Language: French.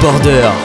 Border.